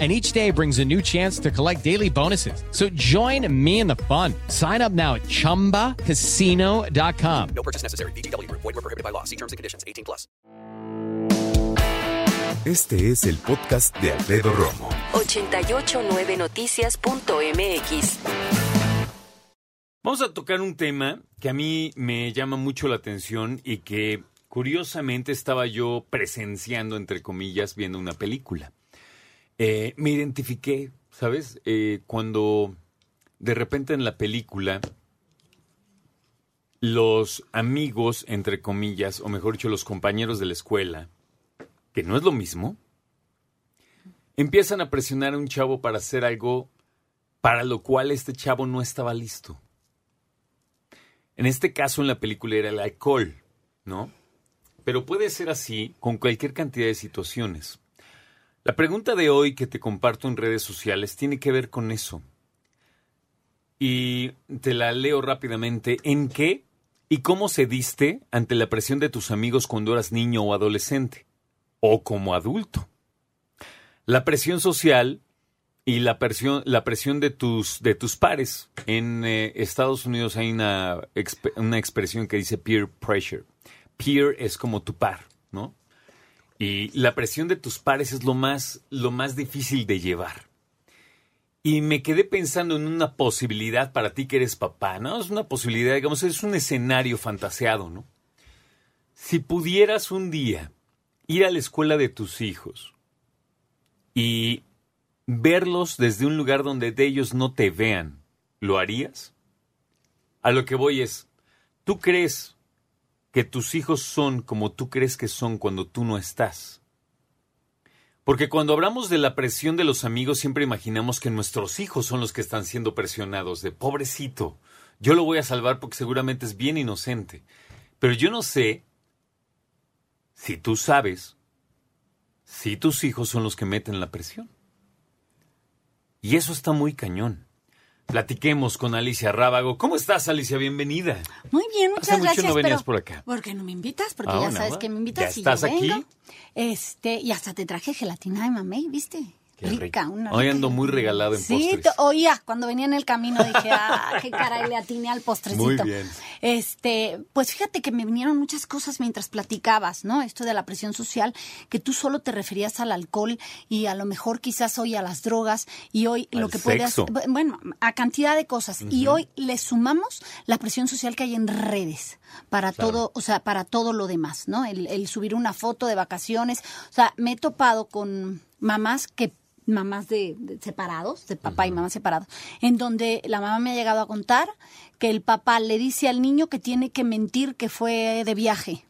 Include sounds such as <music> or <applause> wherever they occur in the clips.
and each day brings a new chance to collect daily bonuses. So join me in the fun. Sign up now at ChumbaCasino.com. No purchase necessary. BGW. Void were prohibited by law. See terms and conditions. 18 plus. Este es el podcast de Alfredo Romo. 889noticias.mx Vamos a tocar un tema que a mí me llama mucho la atención y que curiosamente estaba yo presenciando, entre comillas, viendo una película. Eh, me identifiqué, ¿sabes? Eh, cuando de repente en la película los amigos, entre comillas, o mejor dicho, los compañeros de la escuela, que no es lo mismo, empiezan a presionar a un chavo para hacer algo para lo cual este chavo no estaba listo. En este caso, en la película era el alcohol, ¿no? Pero puede ser así con cualquier cantidad de situaciones. La pregunta de hoy que te comparto en redes sociales tiene que ver con eso. Y te la leo rápidamente. ¿En qué y cómo se diste ante la presión de tus amigos cuando eras niño o adolescente? O como adulto. La presión social y la presión, la presión de, tus, de tus pares. En eh, Estados Unidos hay una, una expresión que dice peer pressure. Peer es como tu par, ¿no? Y la presión de tus pares es lo más, lo más difícil de llevar. Y me quedé pensando en una posibilidad para ti que eres papá, ¿no? Es una posibilidad, digamos, es un escenario fantaseado, ¿no? Si pudieras un día ir a la escuela de tus hijos y verlos desde un lugar donde de ellos no te vean, ¿lo harías? A lo que voy es, ¿tú crees que tus hijos son como tú crees que son cuando tú no estás. Porque cuando hablamos de la presión de los amigos siempre imaginamos que nuestros hijos son los que están siendo presionados, de pobrecito, yo lo voy a salvar porque seguramente es bien inocente. Pero yo no sé si tú sabes si tus hijos son los que meten la presión. Y eso está muy cañón. Platiquemos con Alicia Rábago. ¿Cómo estás, Alicia? Bienvenida. Muy bien, muchas Hace mucho gracias. no venías pero por acá. ¿Por qué no me invitas? Porque Ah, ya bueno, sabes que me invitas ¿Ya y yo estás aquí? vengo. Este, y hasta te traje gelatina de mamey, ¿viste? Qué rica, una Hoy rica ando muy regalado en sí, postres. te- oía, cuando venía en el camino dije, ah, <laughs> qué caray, le atiné al postrecito. Muy bien. Este, pues fíjate que me vinieron muchas cosas mientras platicabas, ¿no? Esto de la presión social, que tú solo te referías al alcohol y a lo mejor quizás hoy a las drogas y hoy lo que puede sexo. hacer, bueno, a cantidad de cosas. Y hoy le sumamos la presión social que hay en redes para Claro. todo, o sea, para todo lo demás, ¿no? El, el subir una foto de vacaciones. O sea, me he topado con mamás que mamás de, de separados, de papá y mamá separados, en donde la mamá me ha llegado a contar que el papá le dice al niño que tiene que mentir que fue de viaje,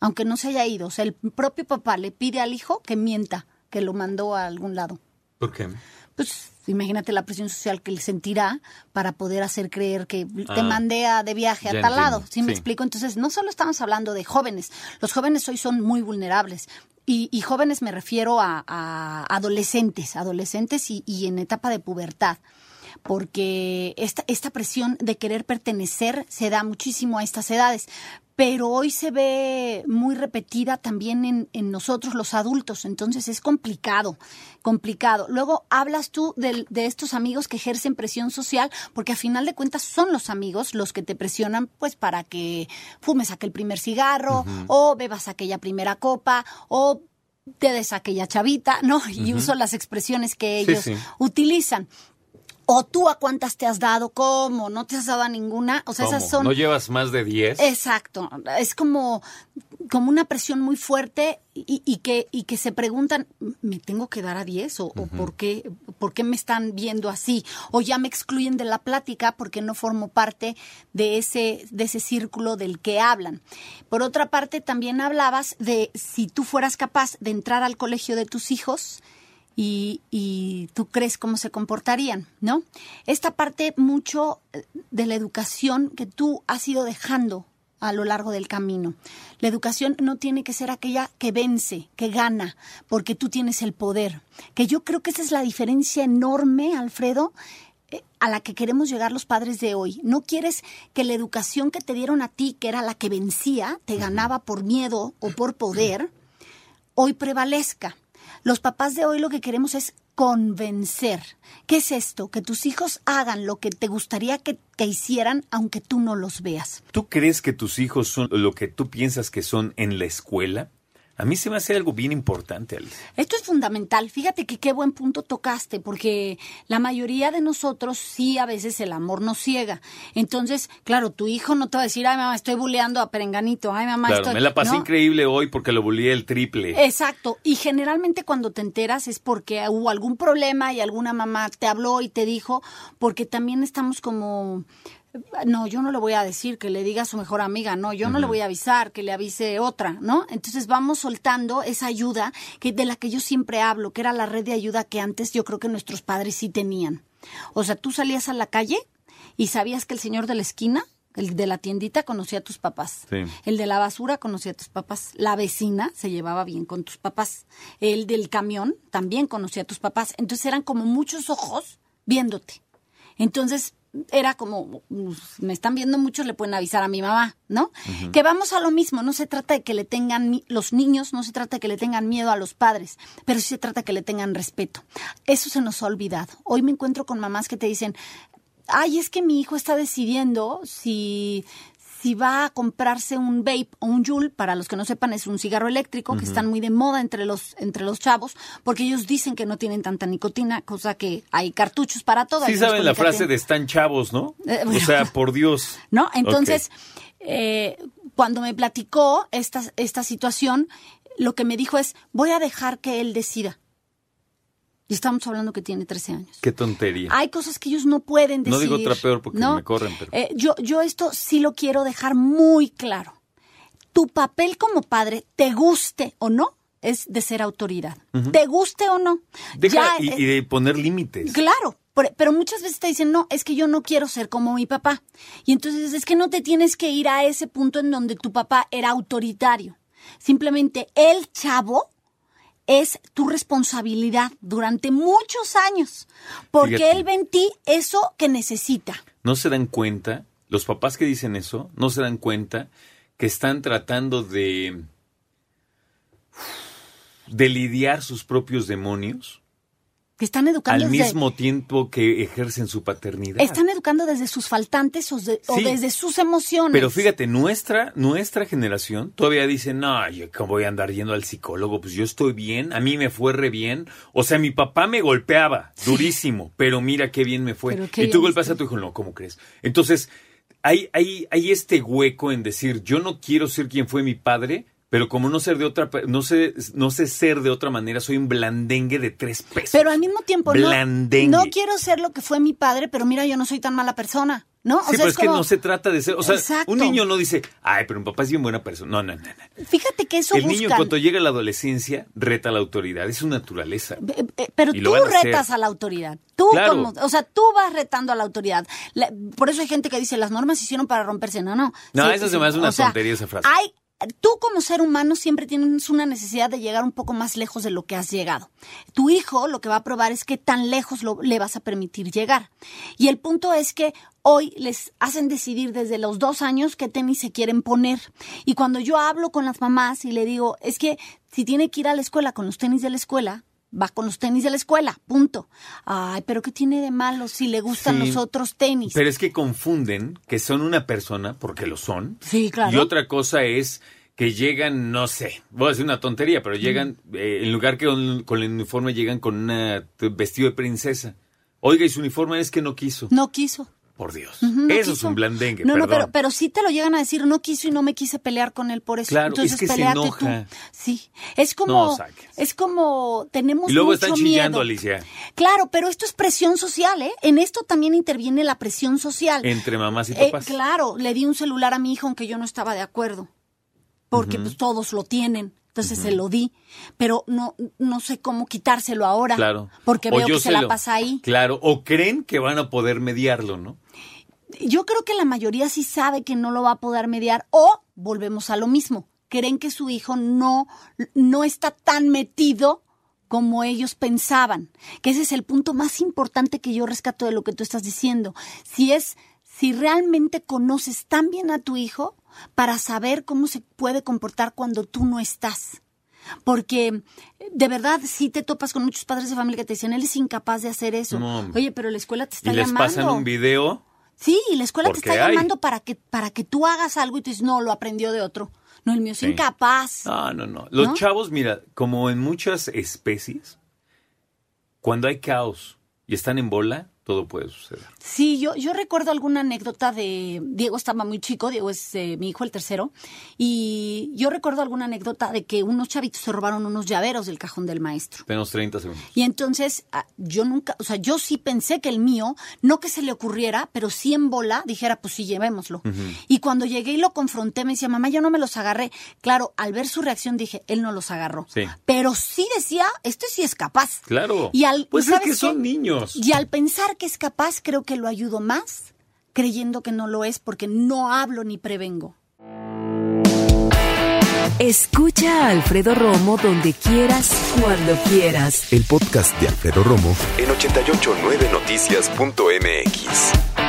aunque no se haya ido. O sea, el propio papá le pide al hijo que mienta, que lo mandó a algún lado ¿Por qué? pues imagínate la presión social que él sentirá para poder hacer creer que te Ah, mandé a de viaje a tal entiendo, lado. ¿Sí me sí. explico? Entonces, no solo estamos hablando de jóvenes, los jóvenes hoy son muy vulnerables. Y, y jóvenes me refiero a, a adolescentes, adolescentes y, y en etapa de pubertad porque esta, esta presión de querer pertenecer se da muchísimo a estas edades, pero hoy se ve muy repetida también en, en nosotros los adultos, entonces es complicado, complicado. Luego hablas tú del- de, estos amigos que ejercen presión social, porque a final de cuentas son los amigos los que te presionan pues para que fumes aquel primer cigarro o bebas aquella primera copa o te des aquella chavita, ¿no? Y uso las expresiones que Sí, ellos sí. utilizan. O tú a cuántas te has dado, ¿cómo? ¿No te has dado a ninguna? O sea, ¿Cómo? esas son... ¿No llevas más de 10? Exacto. Es como, como una presión muy fuerte y, y que, y que se preguntan, ¿me tengo que dar a 10? ¿O, o por, qué, por qué me están viendo así? O ya me excluyen de la plática porque no formo parte de ese, de ese círculo del que hablan. Por otra parte, también hablabas de si tú fueras capaz de entrar al colegio de tus hijos y, y tú crees cómo se comportarían, ¿no? Esta parte mucho eh, de la educación que tú has ido dejando a lo largo del camino. La educación no tiene que ser aquella que vence, que gana, porque tú tienes el poder. Que yo creo que esa es la diferencia enorme, Alfredo, eh, a la que queremos llegar los padres de hoy. No quieres que la educación que te dieron a ti, que era la que vencía, te ganaba por miedo o por poder, hoy prevalezca. Los papás de hoy lo que queremos es convencer. ¿Qué es esto? Que tus hijos hagan lo que te gustaría que, que, hicieran aunque tú no los veas. ¿Tú crees que tus hijos son lo que tú piensas que son en la escuela? A mí se me hace algo bien importante, Alice. Esto es fundamental. Fíjate que qué buen punto tocaste, porque la mayoría de nosotros sí a veces el amor nos ciega. Entonces, claro, tu hijo no te va a decir, ay mamá, estoy buleando a Perenganito, ay mamá, claro, estoy... me la pasé ¿no? increíble hoy porque lo buleé el triple. Exacto. Y generalmente cuando te enteras es porque hubo algún problema y alguna mamá te habló y te dijo, porque también estamos como no, yo no le voy a decir que le diga a su mejor amiga, no, yo no le voy a avisar que le avise otra, ¿no? Entonces vamos soltando esa ayuda que de la que yo siempre hablo, que era la red de ayuda que antes yo creo que nuestros padres sí tenían. O sea, tú salías a la calle y sabías que el señor de la esquina el de la tiendita conocía a tus papás. Sí. El de la basura conocía a tus papás. La vecina se llevaba bien con tus papás. El del camión también conocía a tus papás. Entonces eran como muchos ojos viéndote. Entonces era como, me están viendo mucho, le pueden avisar a mi mamá, ¿no? Uh -huh. Que vamos a lo mismo, no se trata de que le tengan, los niños, no se trata de que le tengan miedo a los padres, pero sí se trata de que le tengan respeto. Eso se nos ha olvidado. Hoy me encuentro con mamás que te dicen, ay, es que mi hijo está decidiendo si, si va a comprarse un vape o un Juul, para los que no sepan, es un cigarro eléctrico uh -huh. que están muy de moda entre los, entre los chavos, porque ellos dicen que no tienen tanta nicotina, cosa que hay cartuchos para todo. Sí saben la frase de están chavos, ¿no? Eh, bueno, o sea, <laughs> por Dios. ¿No? Entonces, okay. eh, cuando me platicó esta, esta situación, lo que me dijo es, voy a dejar que él decida. Y estamos hablando que tiene 13 años. Qué tontería. Hay cosas que ellos no pueden decir. No digo otra peor porque ¿no? me corren, pero... Eh, yo, yo esto sí lo quiero dejar muy claro. Tu papel como padre, te guste o no, es de ser autoridad. Uh -huh. Te guste o no. Deja, ya, y, eh, y, de poner límites. Claro. Pero muchas veces te dicen, no, es que yo no quiero ser como mi papá. Y entonces es que no te tienes que ir a ese punto en donde tu papá era autoritario. Simplemente el chavo es tu responsabilidad durante muchos años, porque Fíjate. él ve en ti eso que necesita. No se dan cuenta, los papás que dicen eso, no se dan cuenta que están tratando de de lidiar sus propios demonios que están educando al desde, mismo tiempo que ejercen su paternidad. Están educando desde sus faltantes o, de, sí, o, desde sus emociones. Pero fíjate, nuestra, nuestra generación todavía dice, no, yo cómo voy a andar yendo al psicólogo, pues yo estoy bien, a mí me fue re bien. O sea, mi papá me golpeaba durísimo, pero mira qué bien me fue. Y tú golpeas a tu hijo, no, ¿cómo crees? Entonces, hay, hay, hay este hueco en decir, yo no quiero ser quien fue mi padre, pero como no ser de otra no sé no sé ser de otra manera soy un blandengue de tres pesos pero al mismo tiempo blandengue. no, no quiero ser lo que fue mi padre pero mira yo no soy tan mala persona ¿No? O sí, sea, pero es, como... que no se trata de ser. O sea, Exacto. un niño no dice, ay, pero mi papá es bien buena persona. No, no, no. no. Fíjate que eso El buscan... niño, en cuanto llega a la adolescencia, reta a la autoridad. Es su naturaleza. Eh, Pero tú a retas a la autoridad. Tú Claro. como, o sea, tú vas retando a la autoridad. La- por eso hay gente que dice las normas se hicieron para romperse. No, no. No, esa se me hace una o sea, tontería esa frase. Hay, tú como ser humano siempre tienes una necesidad de llegar un poco más lejos de lo que has llegado. Tu hijo lo que va a probar es qué tan lejos lo- le vas a permitir llegar. Y el punto es que hoy les hacen decidir desde los dos años qué tenis se quieren poner. Y cuando yo hablo con las mamás y le digo, es que si tiene que ir a la escuela con los tenis de la escuela, va con los tenis de la escuela, punto. Ay, pero ¿qué tiene de malo si le gustan Sí. los otros tenis? Pero es que confunden que son una persona, porque lo son. Sí, claro. Y otra cosa es que llegan, no sé, voy a decir una tontería, pero llegan, eh, en lugar que con, con el uniforme, llegan con un vestido de princesa. Oiga, y su uniforme es que no quiso. No quiso. Por Dios. No eso es un blandengue, No, no, pero, pero sí te lo llegan a decir, no quiso y no me quise pelear con él por eso. Claro, Entonces es que se enoja. tú. Sí, es como, No es como, tenemos y luego mucho están chillando, miedo. Alicia, Claro, pero esto es presión social, ¿eh? En esto también interviene la presión social. entre mamás y Eh, papás. claro, le di un celular a mi hijo aunque yo no estaba de acuerdo. Porque pues todos lo tienen. Entonces se lo di, pero no no sé cómo quitárselo ahora. Claro. Porque veo que se la pasa ahí. Claro, o creen que van a poder mediarlo, ¿no? Yo creo que la mayoría sí sabe que no lo va a poder mediar o volvemos a lo mismo. Creen que su hijo no, no está tan metido como ellos pensaban. Que ese es el punto más importante que yo rescato de lo que tú estás diciendo. Si es, si realmente conoces tan bien a tu hijo para saber cómo se puede comportar cuando tú no estás. Porque de verdad si te topas con muchos padres de familia que te dicen, él es incapaz de hacer eso. No. Oye, pero la escuela te está y les llamando. pasan un video. Sí, y la escuela te está hay. llamando para que, para que tú hagas algo y tú dices, no, lo aprendió de otro. No, el mío es Sí. incapaz. No, no, no. Los ¿No? chavos, mira, como en muchas especies, cuando hay caos y están en bola, todo puede suceder. Sí, yo, yo recuerdo alguna anécdota de Diego estaba muy chico, Diego es eh, mi hijo el tercero, y yo recuerdo alguna anécdota de que unos chavitos se robaron unos llaveros del cajón del maestro. Tenemos 30 segundos. Y entonces ah, yo nunca, o sea, yo sí pensé que el mío, no que se le ocurriera, pero sí en bola, dijera, pues sí, llevémoslo. Y cuando llegué y lo confronté, me decía, mamá, yo no me los agarré. Claro, al ver su reacción dije, él no los agarró. Sí. Pero sí decía, este sí es capaz. Claro. Y al, pues ¿y es que son qué? niños. Y al pensar que es capaz, creo que lo ayudo más creyendo que no lo es porque no hablo ni prevengo. Escucha a Alfredo Romo donde quieras, cuando quieras. El podcast de Alfredo Romo en 889noticias.mx.